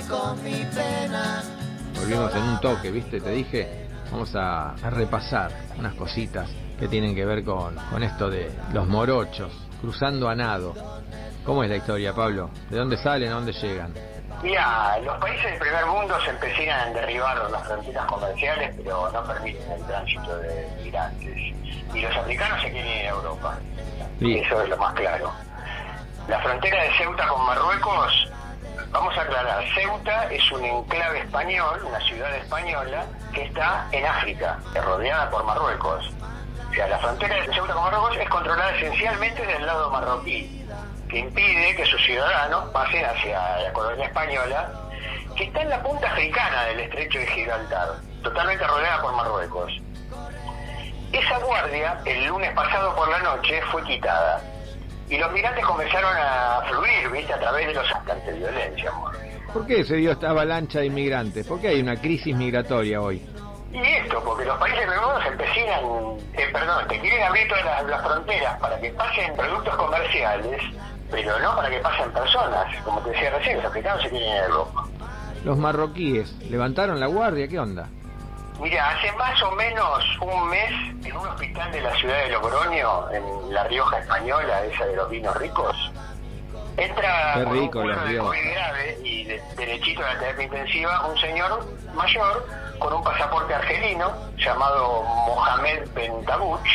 voy con mi pena. Volvimos en un toque, ¿viste? Te dije, vamos a, a repasar unas cositas que tienen que ver con, con esto de los morochos, cruzando a nado. ¿Cómo es la historia, Pablo? ¿De dónde salen? ¿A dónde llegan? Mira, los países del primer mundo se empecinan en derribar las fronteras comerciales, pero no permiten el tránsito de migrantes. Y los africanos se quieren ir a Europa. Sí. Eso es lo más claro. La frontera de Ceuta con Marruecos, vamos a aclarar, Ceuta es un enclave español, una ciudad española, que está en África, rodeada por Marruecos. O sea, la frontera de Ceuta con Marruecos es controlada esencialmente del lado marroquí, que impide que sus ciudadanos pasen hacia la colonia española, que está en la punta africana del estrecho de Gibraltar, totalmente rodeada por Marruecos. Esa guardia, el lunes pasado por la noche, fue quitada. Y los migrantes comenzaron a fluir, ¿viste? A través de los actos de violencia, amor. ¿Por qué se dio esta avalancha de inmigrantes? ¿Por qué hay una crisis migratoria hoy? Y esto, porque los países se empecinan, eh, perdón, te quieren abrir todas las, las fronteras para que pasen productos comerciales, pero no para que pasen personas. Como te decía recién, los africanos se quieren ir a Europa. Los marroquíes levantaron la guardia, ¿qué onda? Mira, hace más o menos un mes, en un hospital de la ciudad de Logroño, en La Rioja Española, esa de los vinos ricos, entra Qué con rico, un La cuadro de. COVID grave y de- derechito a la terapia intensiva un señor mayor con un pasaporte argelino llamado Mohamed Bentabuch.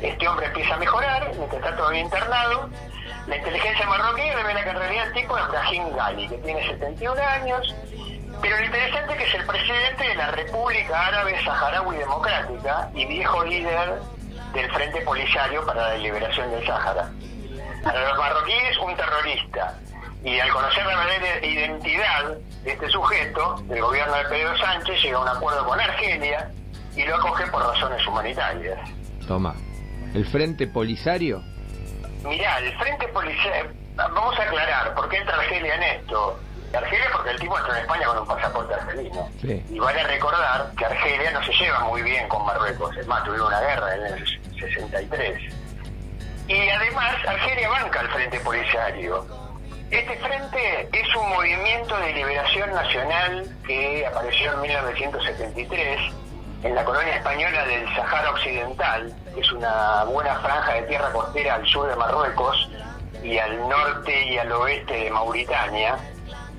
Este hombre empieza a mejorar, mientras está todavía internado. La inteligencia marroquí revela que en realidad el tipo es Brahim Gali, que tiene 71 años, pero lo interesante es que es el presidente de la República Árabe Saharaui Democrática y viejo líder del Frente Polisario para la Liberación del Sáhara. Para los marroquíes, un terrorista. Y al conocer la verdadera identidad de este sujeto, el gobierno de Pedro Sánchez llega a un acuerdo con Argelia y lo acoge por razones humanitarias. Toma. ¿El Frente Polisario? Mirá, el Frente Polisario, vamos a aclarar, ¿por qué entra Argelia en esto? Argelia porque el tipo entró en España con un pasaporte argelino. Sí. Y vale recordar que Argelia no se lleva muy bien con Marruecos, es más, tuvieron una guerra en el 63. Y además, Argelia banca el Frente Polisario. Este frente es un movimiento de liberación nacional que apareció en 1973 en la colonia española del Sahara Occidental, que es una buena franja de tierra costera al sur de Marruecos y al norte y al oeste de Mauritania,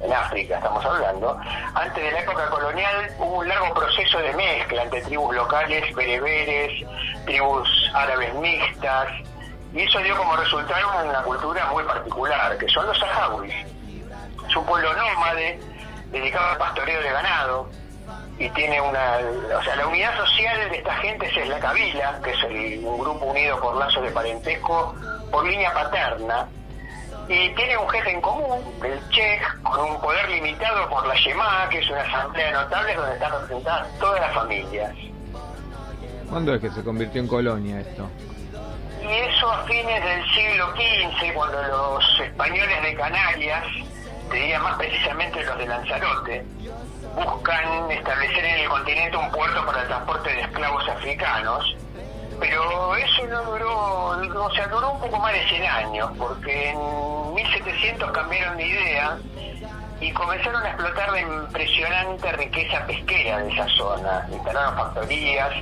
en África estamos hablando. Antes de la época colonial hubo un largo proceso de mezcla entre tribus locales, bereberes, tribus árabes mixtas, y eso dio como resultado una cultura muy particular, que son los saharauis. Es un pueblo nómade, dedicado al pastoreo de ganado, y tiene una... O sea, la unidad social de esta gente es la cabila, que es el- un grupo unido por lazos de parentesco por línea paterna, y tiene un jefe en común, el Chej, con un poder limitado por la Yemá, que es una asamblea notable donde están representadas todas las familias. ¿Cuándo es que se convirtió en colonia esto? Y eso a fines del siglo XV, cuando los españoles de Canarias, diría más precisamente los de Lanzarote, buscan establecer en el continente un puerto para el transporte de esclavos africanos, pero eso no duró, o sea, duró un poco más de 100 años, porque en 1700 cambiaron de idea y comenzaron a explotar la impresionante riqueza pesquera de esa zona. Instalaron factorías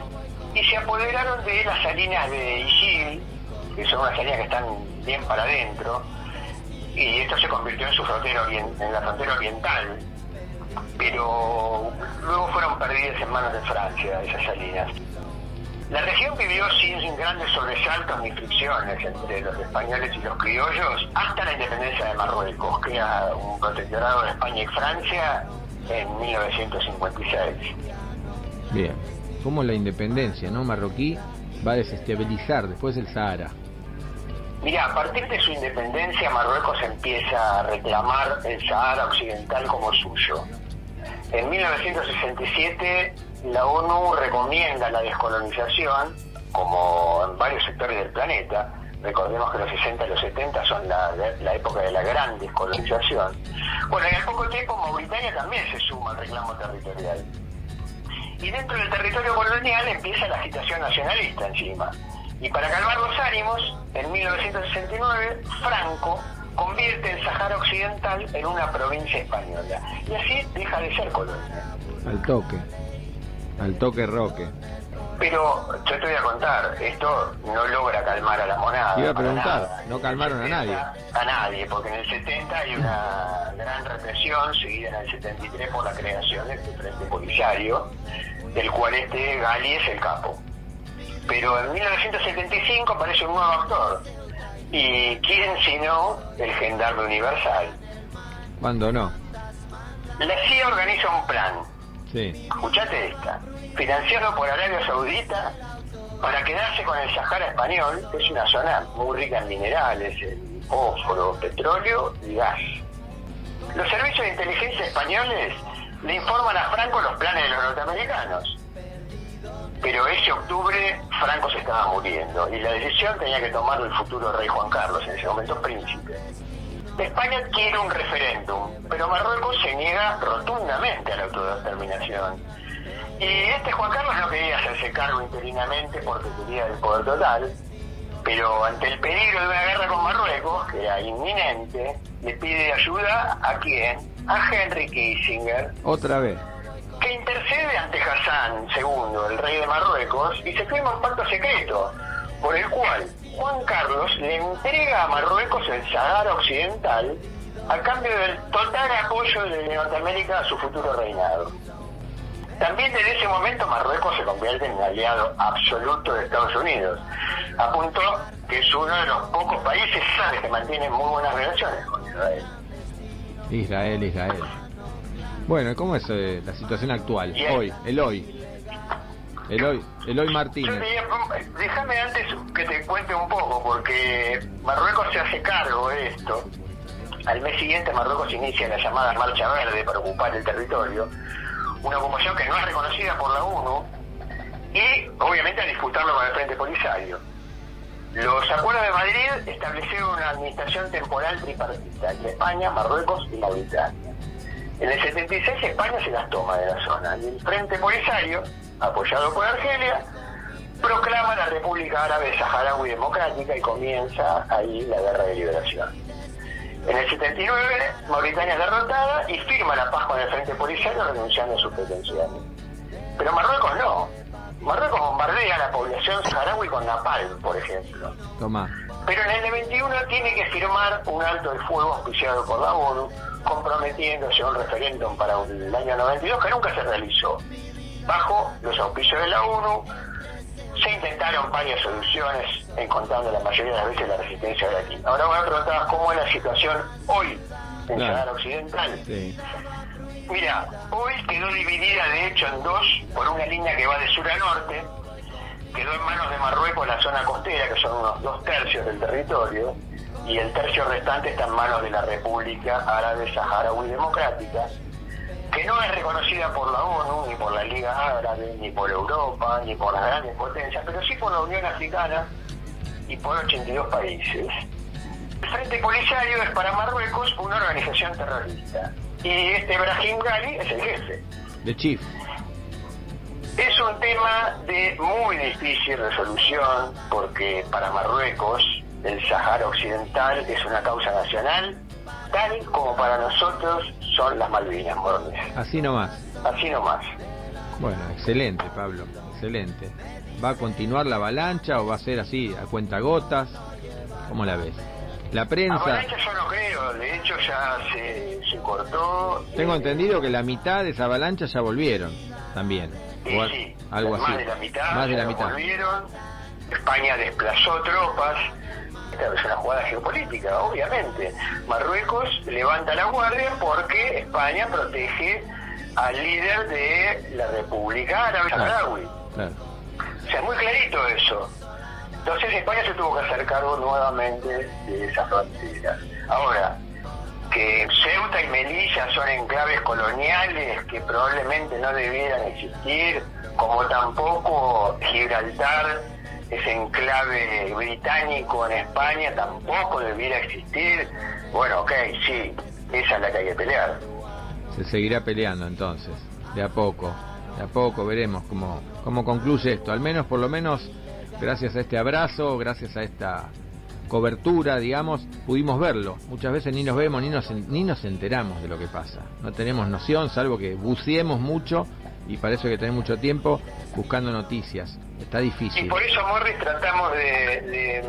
y se apoderaron de las salinas de Isil, que son unas salinas que están bien para adentro, y esto se convirtió en su frontera en la frontera oriental. Pero luego fueron perdidas en manos de Francia esas salinas. La región vivió sin grandes sobresaltos ni fricciones entre los españoles y los criollos hasta la independencia de Marruecos, que era un protectorado de España y Francia en 1956. Bien. ¿Cómo la independencia, no marroquí, va a desestabilizar después el Sahara? Mira, a partir de su independencia, Marruecos empieza a reclamar el Sahara Occidental como suyo. En 1967, la ONU recomienda la descolonización, como en varios sectores del planeta. Recordemos que los 60 y los 70 son la, la época de la gran descolonización. Bueno, y al poco tiempo Mauritania también se suma al reclamo territorial. Y dentro del territorio colonial empieza la agitación nacionalista encima. Y para calmar los ánimos, en 1969, Franco convierte el Sahara Occidental en una provincia española. Y así deja de ser colonia. Al toque, al toque roque. Pero yo te voy a contar, esto no logra calmar a la monada. Iba a preguntar, no calmaron a nadie. A nadie, porque en el 70 hay una gran represión, seguida en el 73 por la creación de este Frente Polisario, del cual este Gali es el capo. Pero en 1975 aparece un nuevo actor. ¿Y quién sino el gendarme universal? ¿Cuándo no? La CIA organiza un plan Sí. escuchate esta, financiado por Arabia Saudita para quedarse con el Sahara español, que es una zona muy rica en minerales, en fósforo, petróleo y gas. Los servicios de inteligencia españoles le informan a Franco los planes de los norteamericanos. Pero ese octubre Franco se estaba muriendo y la decisión tenía que tomarlo el futuro rey Juan Carlos, en ese momento príncipe. España quiere un referéndum, pero Marruecos se niega rotundamente a la autodeterminación. Y este Juan Carlos no quería hacerse cargo interinamente porque quería el poder total, pero ante el peligro de una guerra con Marruecos, que era inminente, le pide ayuda a quién? A Henry Kissinger, Otra vez. que intercede ante Hassan II, el rey de Marruecos, y se firma un pacto secreto, por el cual Juan Carlos le entrega a Marruecos el Sahara Occidental a cambio del total apoyo de Norteamérica a su futuro reinado. También desde ese momento Marruecos se convierte en un aliado absoluto de Estados Unidos, a punto que es uno de los pocos países ¿sabes? que mantiene muy buenas relaciones con Israel. Israel, Israel. Bueno, ¿y ¿cómo es eh, la situación actual? Hoy, el hoy. El hoy, el hoy Yo Martínez. déjame antes que te cuente un poco, porque Marruecos se hace cargo de esto. Al mes siguiente Marruecos inicia la llamada Marcha Verde para ocupar el territorio, una ocupación que no es reconocida por la ONU y obviamente a disputarlo con el Frente Polisario. Los acuerdos de Madrid establecieron una administración temporal tripartita entre España, Marruecos y Mauritania. En el 76 España se las toma de la zona y el Frente Polisario, apoyado por Argelia, proclama la República Árabe Saharaui Democrática y comienza ahí la guerra de liberación. En el 79 Mauritania es derrotada y firma la paz con el Frente Polisario renunciando a sus pretensiones. Pero Marruecos no. Marruecos bombardea a la población saharaui con napalm, por ejemplo. Tomá. Pero en el 91 tiene que firmar un alto de fuego auspiciado por la ONU, comprometiéndose a un referéndum para el año 92 que nunca se realizó. Bajo los auspicios de la ONU, se intentaron varias soluciones, encontrando la mayoría de las veces la resistencia de aquí. Ahora me preguntabas cómo es la situación hoy en Claro. Sahara Occidental. Sí. Mira, hoy quedó dividida de hecho en dos por una línea que va de sur a norte. Quedó en manos de Marruecos la zona costera, que son unos dos tercios del territorio, y el tercio restante está en manos de la República Árabe Saharaui Democrática, que no es reconocida por la ONU, ni por la Liga Árabe, ni por Europa, ni por las grandes potencias, pero sí por la Unión Africana y por 82 países. El Frente Polisario es para Marruecos una organización terrorista y este Brahim Ghali es el jefe. De Chief. Es un tema de muy difícil resolución porque para Marruecos el Sahara Occidental es una causa nacional tal como para nosotros son las Malvinas, Morones. Así nomás. Así nomás. Bueno, excelente, Pablo. Excelente. ¿Va a continuar la avalancha o va a ser así, a cuentagotas? ¿Cómo la ves? La prensa. Avalancha yo no creo, de hecho ya se, se cortó. Tengo Eh, entendido que la mitad de esa avalancha ya volvieron también. Sí, algo más así. de la mitad, Más de la mitad. volvieron. España desplazó tropas. Esta es una jugada geopolítica, obviamente. Marruecos levanta la guardia porque España protege al líder de la República Árabe Saharaui. Claro. O sea, muy clarito eso. Entonces España se tuvo que hacer cargo nuevamente de esas fronteras. Ahora, que Ceuta y Melilla son enclaves coloniales que probablemente no debieran existir, como tampoco Gibraltar, ese enclave británico en España, tampoco debiera existir. Bueno, ok, sí, esa es la que hay que pelear. Se seguirá peleando entonces, de a poco. De a poco veremos cómo, cómo concluye esto. Al menos, por lo menos, gracias a este abrazo, gracias a esta cobertura, digamos, pudimos verlo. Muchas veces ni nos vemos ni nos, ni nos enteramos de lo que pasa. No tenemos noción, salvo que buceemos mucho y para eso hay que tener mucho tiempo buscando noticias. Está difícil. Y por eso, Morris, tratamos de,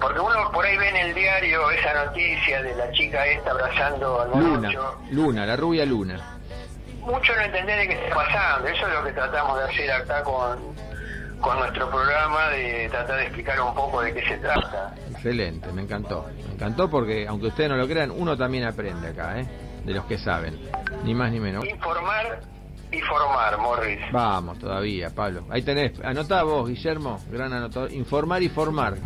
Porque uno por ahí ve en el diario esa noticia de la chica esta abrazando al Luna, Luna, la rubia Luna. Mucho no entender de qué está pasando. Eso es lo que tratamos de hacer acá con, con nuestro programa, de tratar de explicar un poco de qué se trata. Excelente, me encantó. Me encantó porque, aunque ustedes no lo crean, uno también aprende acá, ¿eh? De los que saben. Ni más ni menos. Informar y formar, Morris. Vamos, todavía, Pablo. Ahí tenés, anotá vos, Guillermo, gran anotador. Informar y formar.